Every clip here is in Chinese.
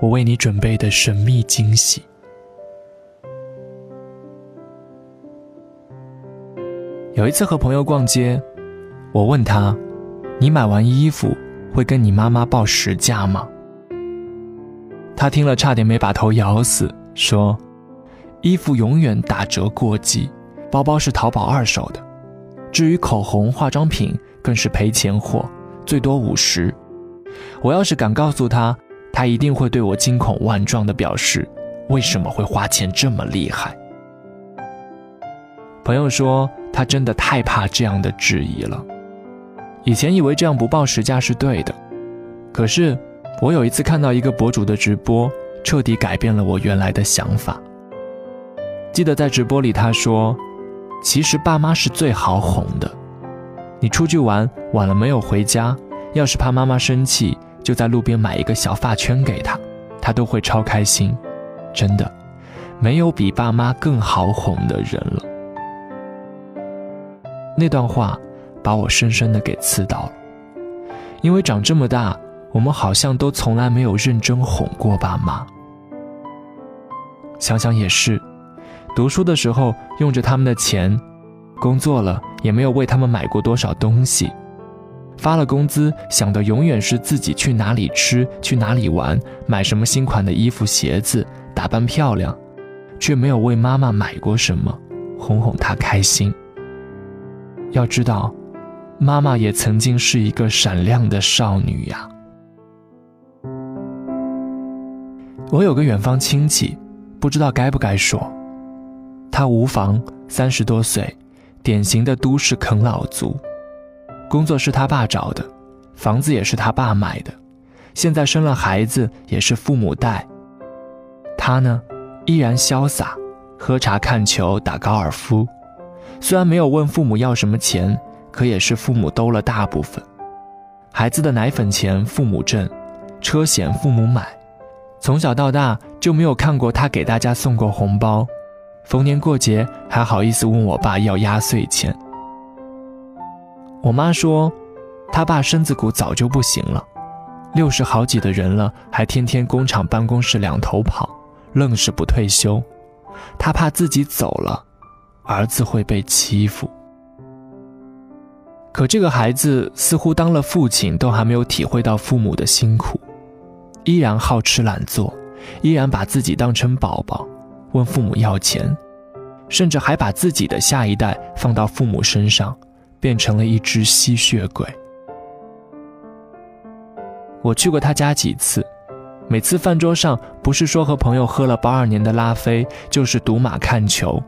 我为你准备的神秘惊喜。有一次和朋友逛街，我问他：“你买完衣服会跟你妈妈报实价吗？”他听了差点没把头咬死，说：“衣服永远打折过季，包包是淘宝二手的，至于口红、化妆品更是赔钱货，最多五十。我要是敢告诉他。”他一定会对我惊恐万状地表示：“为什么会花钱这么厉害？”朋友说：“他真的太怕这样的质疑了。以前以为这样不报实价是对的，可是我有一次看到一个博主的直播，彻底改变了我原来的想法。记得在直播里他说：‘其实爸妈是最好哄的。你出去玩晚了没有回家，要是怕妈妈生气。’”就在路边买一个小发圈给他，他都会超开心。真的，没有比爸妈更好哄的人了。那段话把我深深的给刺到了，因为长这么大，我们好像都从来没有认真哄过爸妈。想想也是，读书的时候用着他们的钱，工作了也没有为他们买过多少东西。发了工资，想的永远是自己去哪里吃，去哪里玩，买什么新款的衣服鞋子，打扮漂亮，却没有为妈妈买过什么，哄哄她开心。要知道，妈妈也曾经是一个闪亮的少女呀。我有个远方亲戚，不知道该不该说，他无房，三十多岁，典型的都市啃老族。工作是他爸找的，房子也是他爸买的，现在生了孩子也是父母带。他呢，依然潇洒，喝茶看球打高尔夫，虽然没有问父母要什么钱，可也是父母兜了大部分。孩子的奶粉钱父母挣，车险父母买，从小到大就没有看过他给大家送过红包，逢年过节还好意思问我爸要压岁钱。我妈说，他爸身子骨早就不行了，六十好几的人了，还天天工厂办公室两头跑，愣是不退休。他怕自己走了，儿子会被欺负。可这个孩子似乎当了父亲都还没有体会到父母的辛苦，依然好吃懒做，依然把自己当成宝宝，问父母要钱，甚至还把自己的下一代放到父母身上。变成了一只吸血鬼。我去过他家几次，每次饭桌上不是说和朋友喝了八二年的拉菲，就是赌马看球，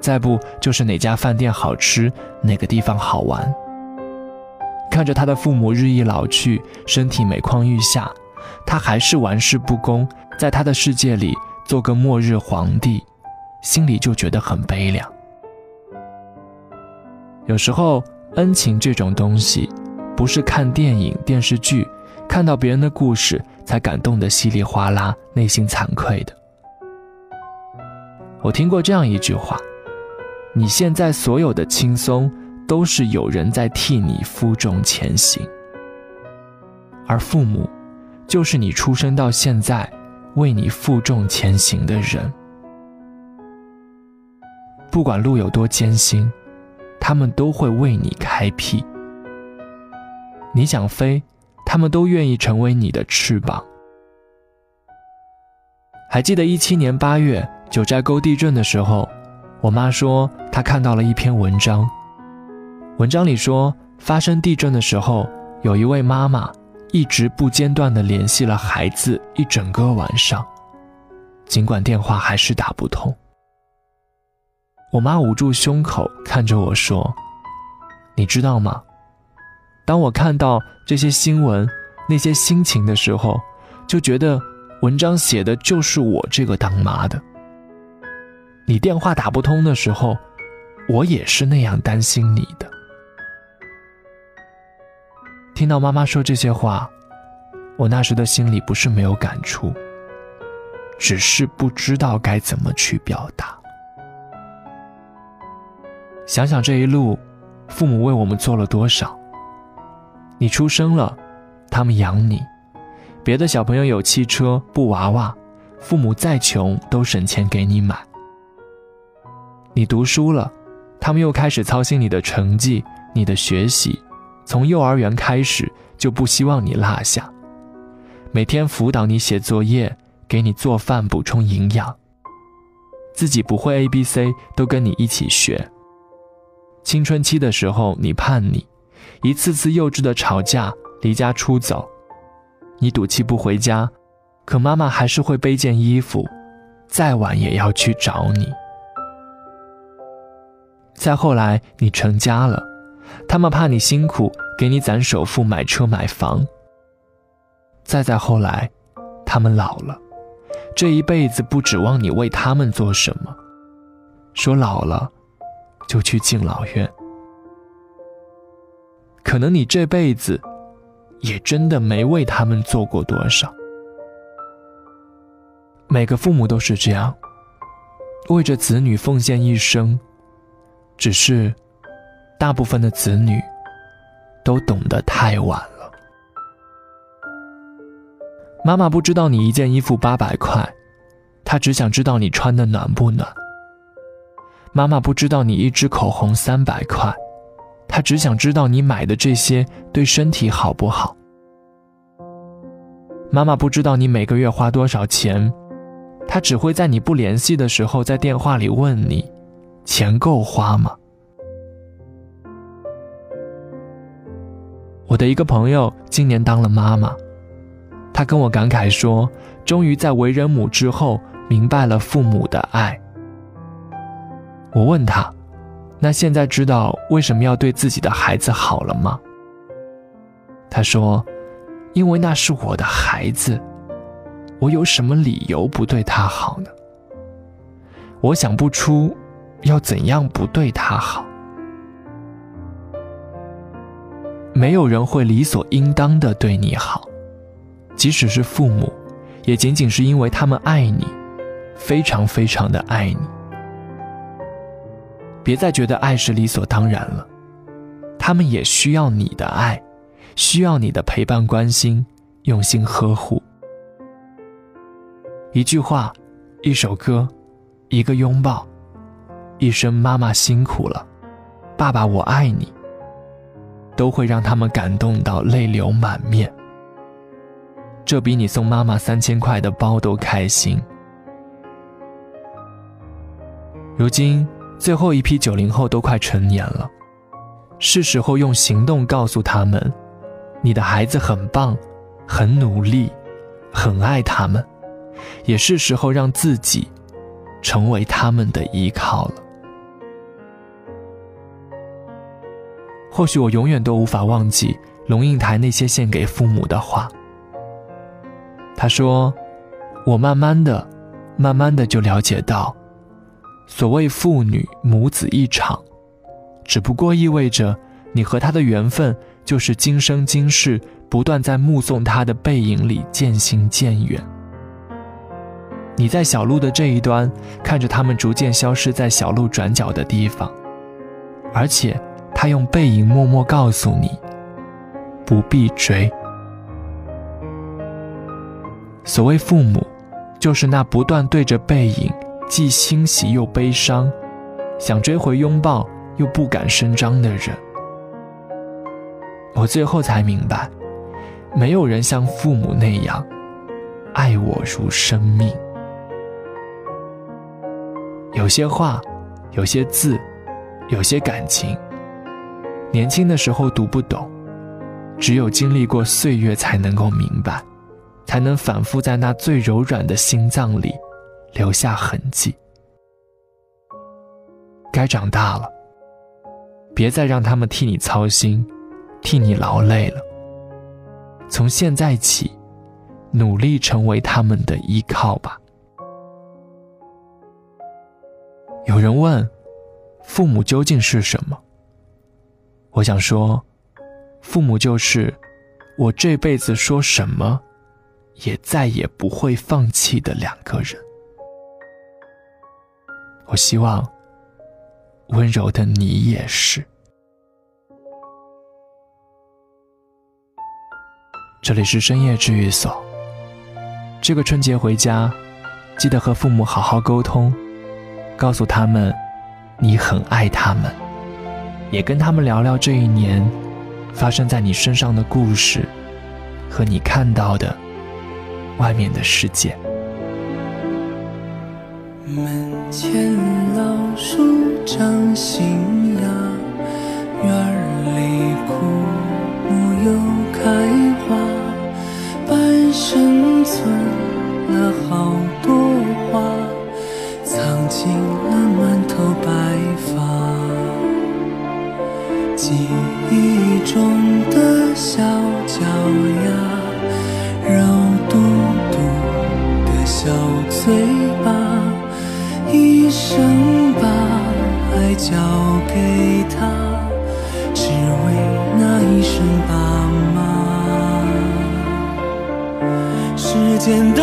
再不就是哪家饭店好吃，哪个地方好玩。看着他的父母日益老去，身体每况愈下，他还是玩世不恭，在他的世界里做个末日皇帝，心里就觉得很悲凉。有时候，恩情这种东西，不是看电影、电视剧，看到别人的故事才感动的稀里哗啦、内心惭愧的。我听过这样一句话：你现在所有的轻松，都是有人在替你负重前行。而父母，就是你出生到现在，为你负重前行的人。不管路有多艰辛。他们都会为你开辟。你想飞，他们都愿意成为你的翅膀。还记得一七年八月九寨沟地震的时候，我妈说她看到了一篇文章。文章里说，发生地震的时候，有一位妈妈一直不间断地联系了孩子一整个晚上，尽管电话还是打不通。我妈捂住胸口，看着我说：“你知道吗？当我看到这些新闻、那些心情的时候，就觉得文章写的就是我这个当妈的。你电话打不通的时候，我也是那样担心你的。听到妈妈说这些话，我那时的心里不是没有感触，只是不知道该怎么去表达。想想这一路，父母为我们做了多少。你出生了，他们养你；别的小朋友有汽车、布娃娃，父母再穷都省钱给你买。你读书了，他们又开始操心你的成绩、你的学习，从幼儿园开始就不希望你落下，每天辅导你写作业，给你做饭补充营养。自己不会 A B C 都跟你一起学。青春期的时候你叛逆。一次次幼稚的吵架，离家出走，你赌气不回家，可妈妈还是会背件衣服，再晚也要去找你。再后来你成家了，他们怕你辛苦，给你攒首付买车买房。再再后来，他们老了，这一辈子不指望你为他们做什么，说老了，就去敬老院。可能你这辈子，也真的没为他们做过多少。每个父母都是这样，为着子女奉献一生。只是，大部分的子女，都懂得太晚了。妈妈不知道你一件衣服八百块，她只想知道你穿的暖不暖。妈妈不知道你一支口红三百块。她只想知道你买的这些对身体好不好。妈妈不知道你每个月花多少钱，她只会在你不联系的时候在电话里问你：“钱够花吗？”我的一个朋友今年当了妈妈，她跟我感慨说：“终于在为人母之后，明白了父母的爱。”我问他。那现在知道为什么要对自己的孩子好了吗？他说：“因为那是我的孩子，我有什么理由不对他好呢？我想不出要怎样不对他好。没有人会理所应当的对你好，即使是父母，也仅仅是因为他们爱你，非常非常的爱你。”别再觉得爱是理所当然了，他们也需要你的爱，需要你的陪伴、关心、用心呵护。一句话，一首歌，一个拥抱，一声“妈妈辛苦了，爸爸我爱你”，都会让他们感动到泪流满面。这比你送妈妈三千块的包都开心。如今。最后一批九零后都快成年了，是时候用行动告诉他们，你的孩子很棒，很努力，很爱他们，也是时候让自己成为他们的依靠了。或许我永远都无法忘记龙应台那些献给父母的话。他说：“我慢慢的，慢慢的就了解到。”所谓父女母子一场，只不过意味着你和他的缘分就是今生今世不断在目送他的背影里渐行渐远。你在小路的这一端看着他们逐渐消失在小路转角的地方，而且他用背影默默告诉你：不必追。所谓父母，就是那不断对着背影。既欣喜又悲伤，想追回拥抱又不敢声张的人。我最后才明白，没有人像父母那样爱我如生命。有些话，有些字，有些感情，年轻的时候读不懂，只有经历过岁月才能够明白，才能反复在那最柔软的心脏里。留下痕迹。该长大了，别再让他们替你操心，替你劳累了。从现在起，努力成为他们的依靠吧。有人问，父母究竟是什么？我想说，父母就是我这辈子说什么，也再也不会放弃的两个人。我希望，温柔的你也是。这里是深夜治愈所。这个春节回家，记得和父母好好沟通，告诉他们你很爱他们，也跟他们聊聊这一年发生在你身上的故事和你看到的外面的世界。门前长新芽，院里枯木又开花，半生存。了好多花，藏进了满头白发。记忆中交给他，只为那一声爸妈。时间都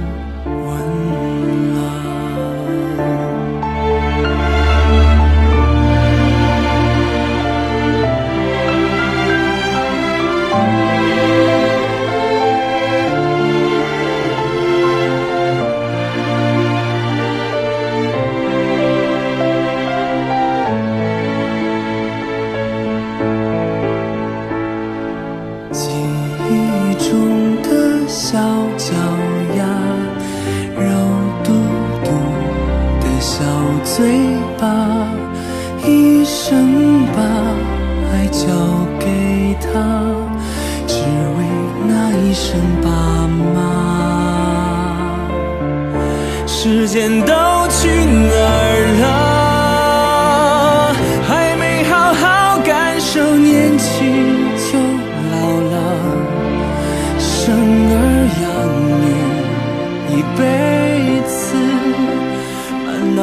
他只为那一声爸妈，时间都。